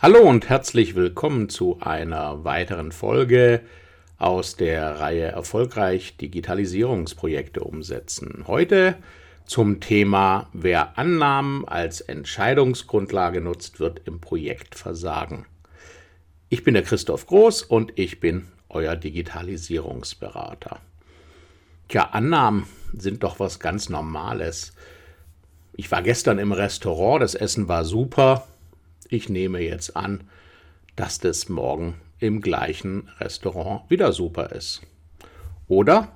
Hallo und herzlich willkommen zu einer weiteren Folge aus der Reihe Erfolgreich Digitalisierungsprojekte umsetzen. Heute zum Thema Wer Annahmen als Entscheidungsgrundlage nutzt, wird im Projekt versagen. Ich bin der Christoph Groß und ich bin euer Digitalisierungsberater. Tja, Annahmen sind doch was ganz Normales. Ich war gestern im Restaurant, das Essen war super, ich nehme jetzt an, dass das morgen im gleichen Restaurant wieder super ist. Oder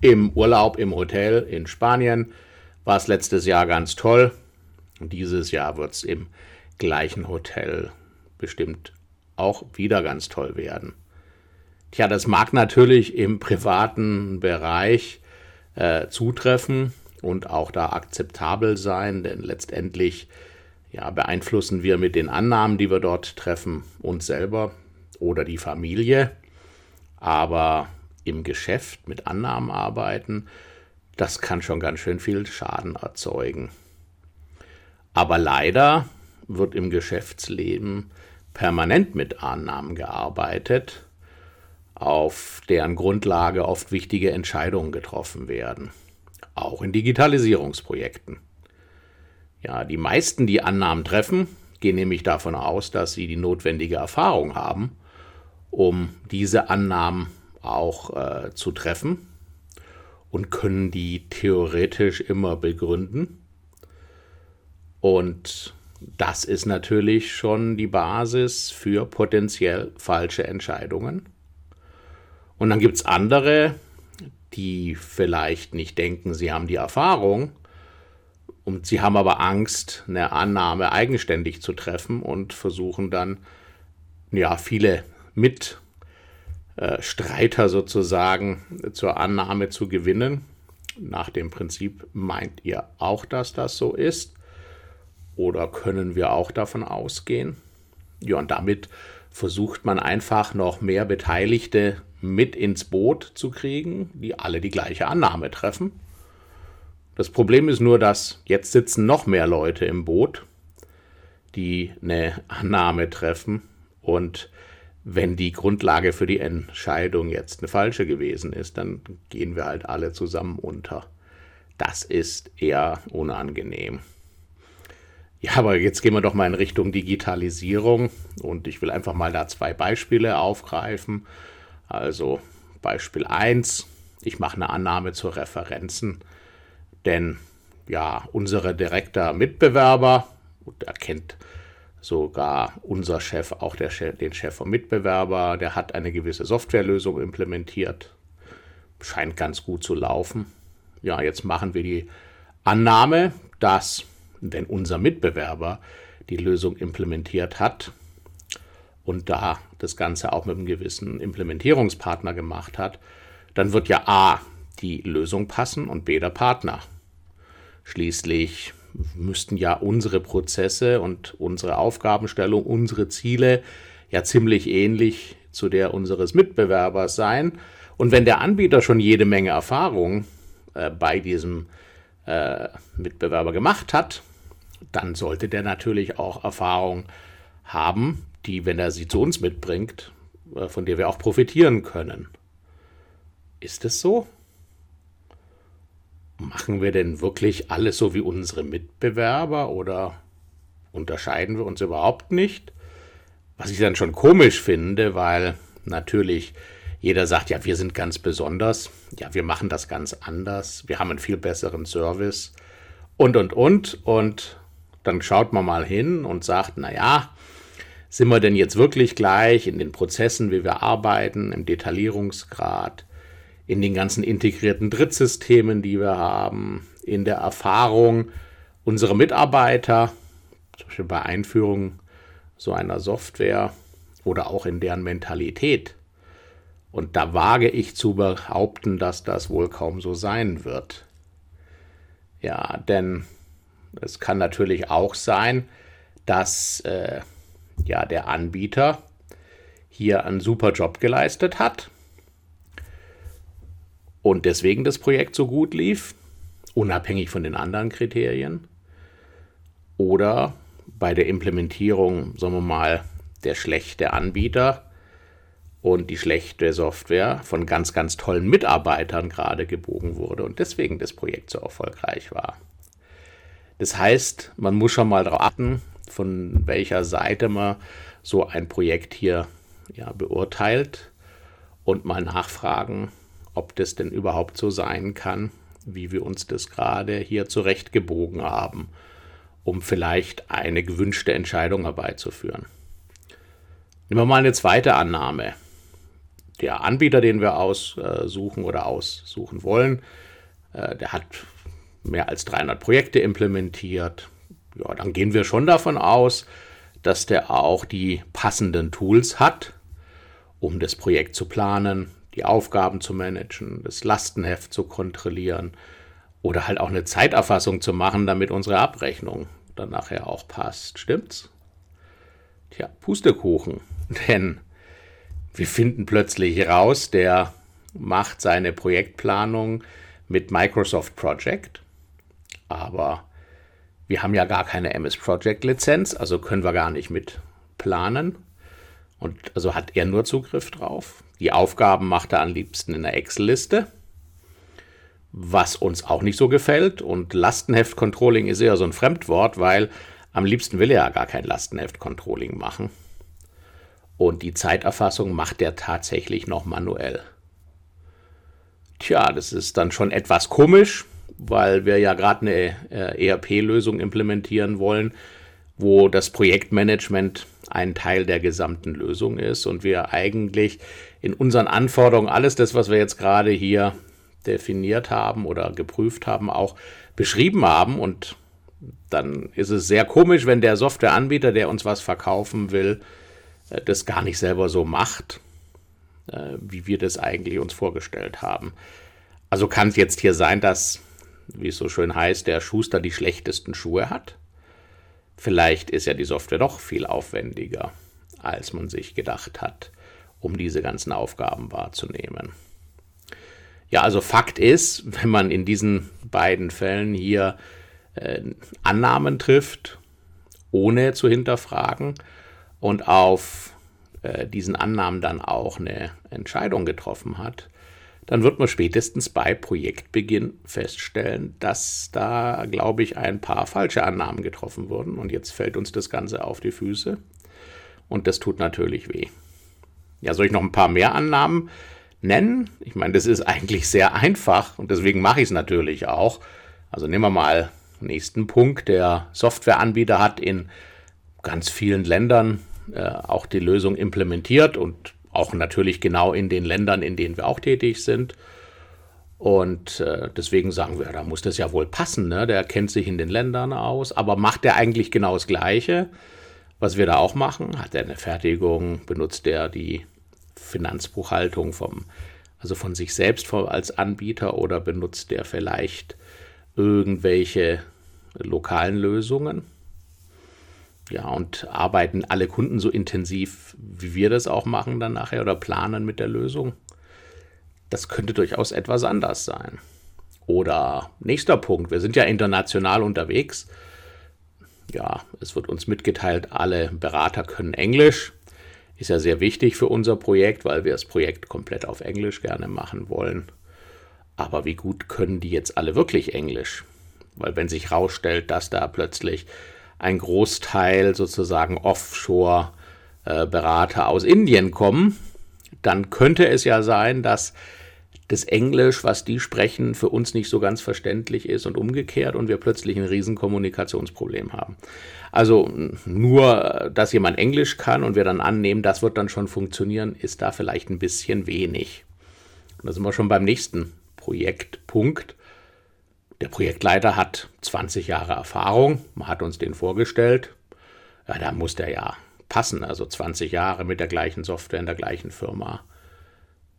im Urlaub im Hotel in Spanien war es letztes Jahr ganz toll. Dieses Jahr wird es im gleichen Hotel bestimmt auch wieder ganz toll werden. Tja, das mag natürlich im privaten Bereich äh, zutreffen und auch da akzeptabel sein, denn letztendlich ja, beeinflussen wir mit den Annahmen, die wir dort treffen, uns selber oder die Familie. Aber im Geschäft mit Annahmen arbeiten, das kann schon ganz schön viel Schaden erzeugen. Aber leider wird im Geschäftsleben permanent mit Annahmen gearbeitet, auf deren Grundlage oft wichtige Entscheidungen getroffen werden, auch in Digitalisierungsprojekten. Ja, die meisten, die Annahmen treffen, gehen nämlich davon aus, dass sie die notwendige Erfahrung haben, um diese Annahmen auch äh, zu treffen und können die theoretisch immer begründen. Und das ist natürlich schon die Basis für potenziell falsche Entscheidungen. Und dann gibt es andere, die vielleicht nicht denken, sie haben die Erfahrung, und sie haben aber Angst, eine Annahme eigenständig zu treffen und versuchen dann, ja, viele Mitstreiter sozusagen zur Annahme zu gewinnen. Nach dem Prinzip, meint ihr auch, dass das so ist? Oder können wir auch davon ausgehen? Ja, und damit versucht man einfach noch mehr Beteiligte mit ins Boot zu kriegen, die alle die gleiche Annahme treffen. Das Problem ist nur, dass jetzt sitzen noch mehr Leute im Boot, die eine Annahme treffen und wenn die Grundlage für die Entscheidung jetzt eine falsche gewesen ist, dann gehen wir halt alle zusammen unter. Das ist eher unangenehm. Ja, aber jetzt gehen wir doch mal in Richtung Digitalisierung und ich will einfach mal da zwei Beispiele aufgreifen. Also Beispiel 1, ich mache eine Annahme zu Referenzen denn ja, unsere direkter Mitbewerber, und da kennt sogar unser Chef auch der den Chef vom Mitbewerber, der hat eine gewisse Softwarelösung implementiert. Scheint ganz gut zu laufen. Ja, jetzt machen wir die Annahme, dass, wenn unser Mitbewerber die Lösung implementiert hat und da das Ganze auch mit einem gewissen Implementierungspartner gemacht hat, dann wird ja A die Lösung passen und B der Partner. Schließlich müssten ja unsere Prozesse und unsere Aufgabenstellung, unsere Ziele ja ziemlich ähnlich zu der unseres Mitbewerbers sein. Und wenn der Anbieter schon jede Menge Erfahrung äh, bei diesem äh, Mitbewerber gemacht hat, dann sollte der natürlich auch Erfahrung haben, die, wenn er sie zu uns mitbringt, äh, von der wir auch profitieren können. Ist es so? Machen wir denn wirklich alles so wie unsere Mitbewerber oder unterscheiden wir uns überhaupt nicht? Was ich dann schon komisch finde, weil natürlich jeder sagt, ja, wir sind ganz besonders, ja, wir machen das ganz anders, wir haben einen viel besseren Service und, und, und. Und dann schaut man mal hin und sagt, naja, sind wir denn jetzt wirklich gleich in den Prozessen, wie wir arbeiten, im Detaillierungsgrad? In den ganzen integrierten Drittsystemen, die wir haben, in der Erfahrung unserer Mitarbeiter, zum Beispiel bei Einführung so einer Software oder auch in deren Mentalität. Und da wage ich zu behaupten, dass das wohl kaum so sein wird. Ja, denn es kann natürlich auch sein, dass äh, ja, der Anbieter hier einen super Job geleistet hat und deswegen das Projekt so gut lief, unabhängig von den anderen Kriterien. Oder bei der Implementierung, sagen wir mal, der schlechte Anbieter und die schlechte Software von ganz, ganz tollen Mitarbeitern gerade gebogen wurde und deswegen das Projekt so erfolgreich war. Das heißt, man muss schon mal darauf achten, von welcher Seite man so ein Projekt hier ja, beurteilt und mal nachfragen, ob das denn überhaupt so sein kann, wie wir uns das gerade hier zurechtgebogen haben, um vielleicht eine gewünschte Entscheidung herbeizuführen. Nehmen wir mal eine zweite Annahme. Der Anbieter, den wir aussuchen oder aussuchen wollen, äh, der hat mehr als 300 Projekte implementiert. Ja, dann gehen wir schon davon aus, dass der auch die passenden Tools hat, um das Projekt zu planen, die Aufgaben zu managen, das Lastenheft zu kontrollieren oder halt auch eine Zeiterfassung zu machen, damit unsere Abrechnung dann nachher auch passt. Stimmt's? Tja, Pustekuchen. Denn wir finden plötzlich raus, der macht seine Projektplanung mit Microsoft Project, aber wir haben ja gar keine MS Project Lizenz, also können wir gar nicht mit planen. Und also hat er nur Zugriff drauf. Die Aufgaben macht er am liebsten in der Excel-Liste, was uns auch nicht so gefällt. Und Lastenheft-Controlling ist eher so ein Fremdwort, weil am liebsten will er ja gar kein Lastenheft-Controlling machen. Und die Zeiterfassung macht er tatsächlich noch manuell. Tja, das ist dann schon etwas komisch, weil wir ja gerade eine äh, ERP-Lösung implementieren wollen, wo das Projektmanagement ein Teil der gesamten Lösung ist und wir eigentlich in unseren Anforderungen alles das, was wir jetzt gerade hier definiert haben oder geprüft haben, auch beschrieben haben. Und dann ist es sehr komisch, wenn der Softwareanbieter, der uns was verkaufen will, äh, das gar nicht selber so macht, äh, wie wir das eigentlich uns vorgestellt haben. Also kann es jetzt hier sein, dass, wie es so schön heißt, der Schuster die schlechtesten Schuhe hat? Vielleicht ist ja die Software doch viel aufwendiger, als man sich gedacht hat, um diese ganzen Aufgaben wahrzunehmen. Ja, also Fakt ist, wenn man in diesen beiden Fällen hier äh, Annahmen trifft, ohne zu hinterfragen und auf äh, diesen Annahmen dann auch eine Entscheidung getroffen hat, dann wird man spätestens bei Projektbeginn feststellen, dass da, glaube ich, ein paar falsche Annahmen getroffen wurden. Und jetzt fällt uns das Ganze auf die Füße. Und das tut natürlich weh. Ja, soll ich noch ein paar mehr Annahmen nennen? Ich meine, das ist eigentlich sehr einfach und deswegen mache ich es natürlich auch. Also nehmen wir mal nächsten Punkt. Der Softwareanbieter hat in ganz vielen Ländern äh, auch die Lösung implementiert und auch natürlich genau in den Ländern, in denen wir auch tätig sind. Und äh, deswegen sagen wir, da muss das ja wohl passen. Ne? Der kennt sich in den Ländern aus, aber macht er eigentlich genau das Gleiche, was wir da auch machen? Hat er eine Fertigung? Benutzt er die Finanzbuchhaltung vom, also von sich selbst als Anbieter oder benutzt er vielleicht irgendwelche lokalen Lösungen? Ja, und arbeiten alle Kunden so intensiv, wie wir das auch machen dann nachher oder planen mit der Lösung? Das könnte durchaus etwas anders sein. Oder nächster Punkt, wir sind ja international unterwegs. Ja, es wird uns mitgeteilt, alle Berater können Englisch. Ist ja sehr wichtig für unser Projekt, weil wir das Projekt komplett auf Englisch gerne machen wollen. Aber wie gut können die jetzt alle wirklich Englisch? Weil wenn sich herausstellt, dass da plötzlich ein Großteil sozusagen Offshore-Berater äh, aus Indien kommen, dann könnte es ja sein, dass das Englisch, was die sprechen, für uns nicht so ganz verständlich ist und umgekehrt und wir plötzlich ein Riesenkommunikationsproblem haben. Also nur, dass jemand Englisch kann und wir dann annehmen, das wird dann schon funktionieren, ist da vielleicht ein bisschen wenig. Und da sind wir schon beim nächsten Projektpunkt. Der Projektleiter hat 20 Jahre Erfahrung, man hat uns den vorgestellt. Ja, da muss der ja passen, also 20 Jahre mit der gleichen Software in der gleichen Firma.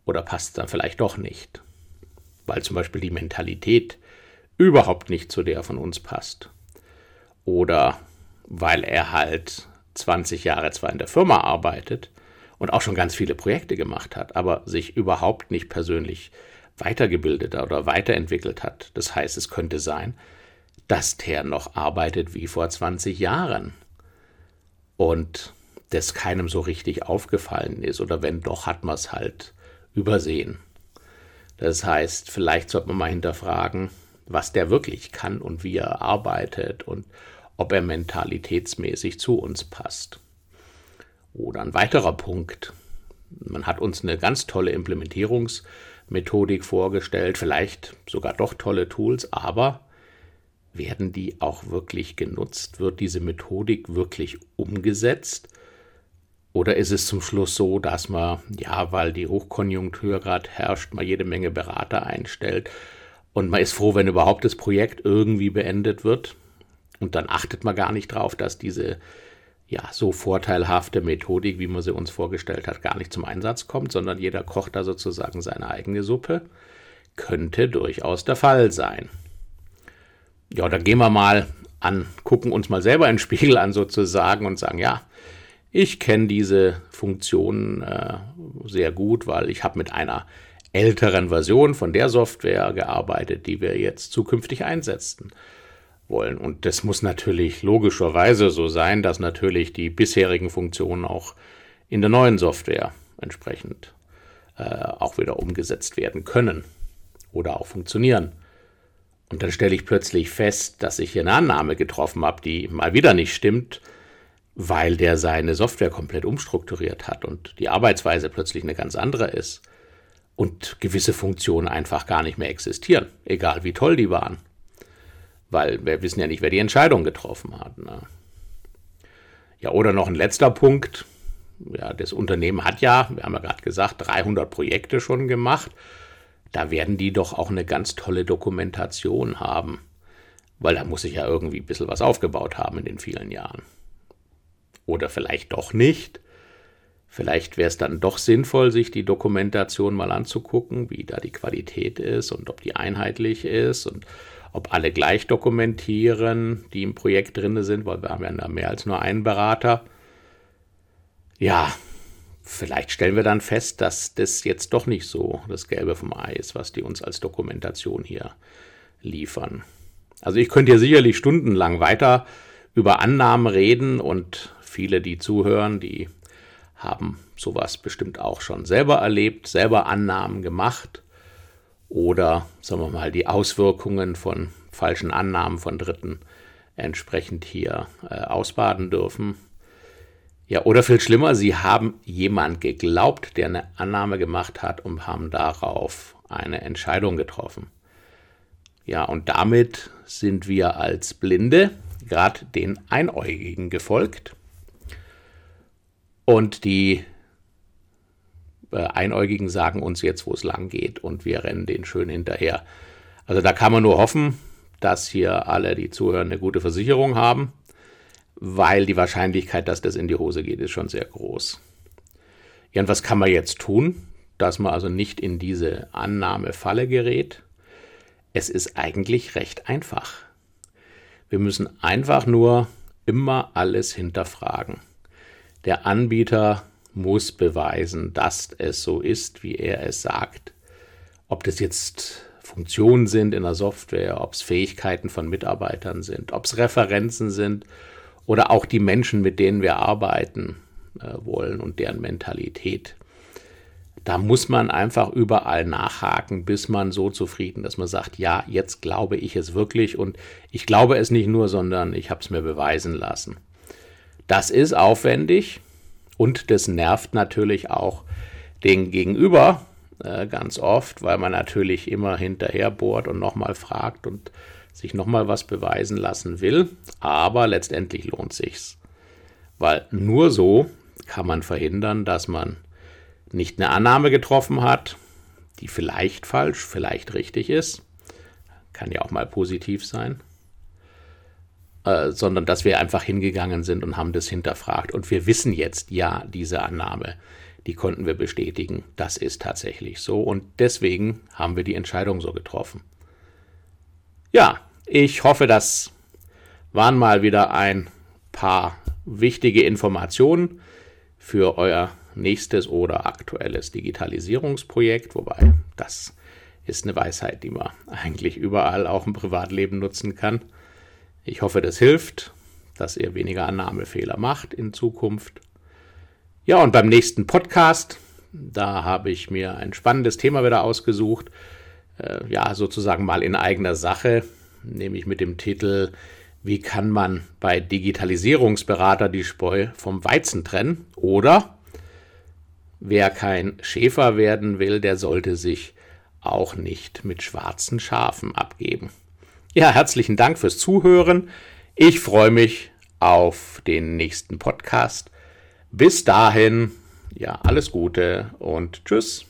Oder passt dann vielleicht doch nicht, weil zum Beispiel die Mentalität überhaupt nicht zu der von uns passt. Oder weil er halt 20 Jahre zwar in der Firma arbeitet und auch schon ganz viele Projekte gemacht hat, aber sich überhaupt nicht persönlich weitergebildet oder weiterentwickelt hat. Das heißt, es könnte sein, dass der noch arbeitet wie vor 20 Jahren und das keinem so richtig aufgefallen ist oder wenn doch, hat man es halt übersehen. Das heißt, vielleicht sollte man mal hinterfragen, was der wirklich kann und wie er arbeitet und ob er mentalitätsmäßig zu uns passt. Oder ein weiterer Punkt. Man hat uns eine ganz tolle Implementierungsmethodik vorgestellt, vielleicht sogar doch tolle Tools, aber werden die auch wirklich genutzt? Wird diese Methodik wirklich umgesetzt? Oder ist es zum Schluss so, dass man, ja, weil die Hochkonjunktur gerade herrscht, mal jede Menge Berater einstellt und man ist froh, wenn überhaupt das Projekt irgendwie beendet wird und dann achtet man gar nicht drauf, dass diese ja, so vorteilhafte Methodik, wie man sie uns vorgestellt hat, gar nicht zum Einsatz kommt, sondern jeder kocht da sozusagen seine eigene Suppe, könnte durchaus der Fall sein. Ja, dann gehen wir mal an, gucken uns mal selber einen Spiegel an sozusagen und sagen, ja, ich kenne diese Funktion äh, sehr gut, weil ich habe mit einer älteren Version von der Software gearbeitet, die wir jetzt zukünftig einsetzen wollen. Und das muss natürlich logischerweise so sein, dass natürlich die bisherigen Funktionen auch in der neuen Software entsprechend äh, auch wieder umgesetzt werden können oder auch funktionieren. Und dann stelle ich plötzlich fest, dass ich hier eine Annahme getroffen habe, die mal wieder nicht stimmt, weil der seine Software komplett umstrukturiert hat und die Arbeitsweise plötzlich eine ganz andere ist und gewisse Funktionen einfach gar nicht mehr existieren, egal wie toll die waren. Weil wir wissen ja nicht, wer die Entscheidung getroffen hat. Ne? Ja, oder noch ein letzter Punkt. Ja, das Unternehmen hat ja, wir haben ja gerade gesagt, 300 Projekte schon gemacht da werden die doch auch eine ganz tolle Dokumentation haben. Weil da muss ich ja irgendwie ein bisschen was aufgebaut haben in den vielen Jahren. Oder vielleicht doch nicht. Vielleicht wäre es dann doch sinnvoll, sich die Dokumentation mal anzugucken, wie da die Qualität ist und ob die einheitlich ist und ob alle gleich dokumentieren, die im Projekt drin sind, weil wir haben ja mehr als nur einen Berater. Ja, Vielleicht stellen wir dann fest, dass das jetzt doch nicht so das Gelbe vom Ei ist, was die uns als Dokumentation hier liefern. Also ich könnte hier sicherlich stundenlang weiter über Annahmen reden und viele, die zuhören, die haben sowas bestimmt auch schon selber erlebt, selber Annahmen gemacht oder, sagen wir mal, die Auswirkungen von falschen Annahmen von Dritten entsprechend hier äh, ausbaden dürfen. Ja, oder viel schlimmer, sie haben jemand geglaubt, der eine Annahme gemacht hat und haben darauf eine Entscheidung getroffen. Ja, und damit sind wir als Blinde gerade den Einäugigen gefolgt. Und die Einäugigen sagen uns jetzt, wo es lang geht und wir rennen den schön hinterher. Also da kann man nur hoffen, dass hier alle, die zuhören, eine gute Versicherung haben weil die Wahrscheinlichkeit, dass das in die Hose geht, ist schon sehr groß. Ja, und was kann man jetzt tun, dass man also nicht in diese Annahmefalle gerät? Es ist eigentlich recht einfach. Wir müssen einfach nur immer alles hinterfragen. Der Anbieter muss beweisen, dass es so ist, wie er es sagt. Ob das jetzt Funktionen sind in der Software, ob es Fähigkeiten von Mitarbeitern sind, ob es Referenzen sind oder auch die Menschen, mit denen wir arbeiten äh, wollen und deren Mentalität. Da muss man einfach überall nachhaken, bis man so zufrieden, dass man sagt, ja, jetzt glaube ich es wirklich und ich glaube es nicht nur, sondern ich habe es mir beweisen lassen. Das ist aufwendig und das nervt natürlich auch den Gegenüber äh, ganz oft, weil man natürlich immer hinterher bohrt und nochmal fragt und sich nochmal was beweisen lassen will, aber letztendlich lohnt sich's. Weil nur so kann man verhindern, dass man nicht eine Annahme getroffen hat, die vielleicht falsch, vielleicht richtig ist, kann ja auch mal positiv sein, äh, sondern dass wir einfach hingegangen sind und haben das hinterfragt. Und wir wissen jetzt, ja, diese Annahme, die konnten wir bestätigen, das ist tatsächlich so. Und deswegen haben wir die Entscheidung so getroffen. Ja, ich hoffe, das waren mal wieder ein paar wichtige Informationen für euer nächstes oder aktuelles Digitalisierungsprojekt, wobei das ist eine Weisheit, die man eigentlich überall auch im Privatleben nutzen kann. Ich hoffe, das hilft. dass ihr weniger Annahmefehler macht in Zukunft. Ja, und beim nächsten Podcast, da habe ich mir ein spannendes Thema wieder ausgesucht. Äh, ja, sozusagen mal in eigener Sache, nämlich mit dem Titel Wie kann man bei Digitalisierungsberater die Spreu vom Weizen trennen? Oder wer kein Schäfer werden will, der sollte sich auch nicht mit schwarzen Schafen abgeben. Ja, herzlichen Dank fürs Zuhören. Ich freue mich auf den nächsten Podcast. Bis dahin, ja, alles Gute und tschüss.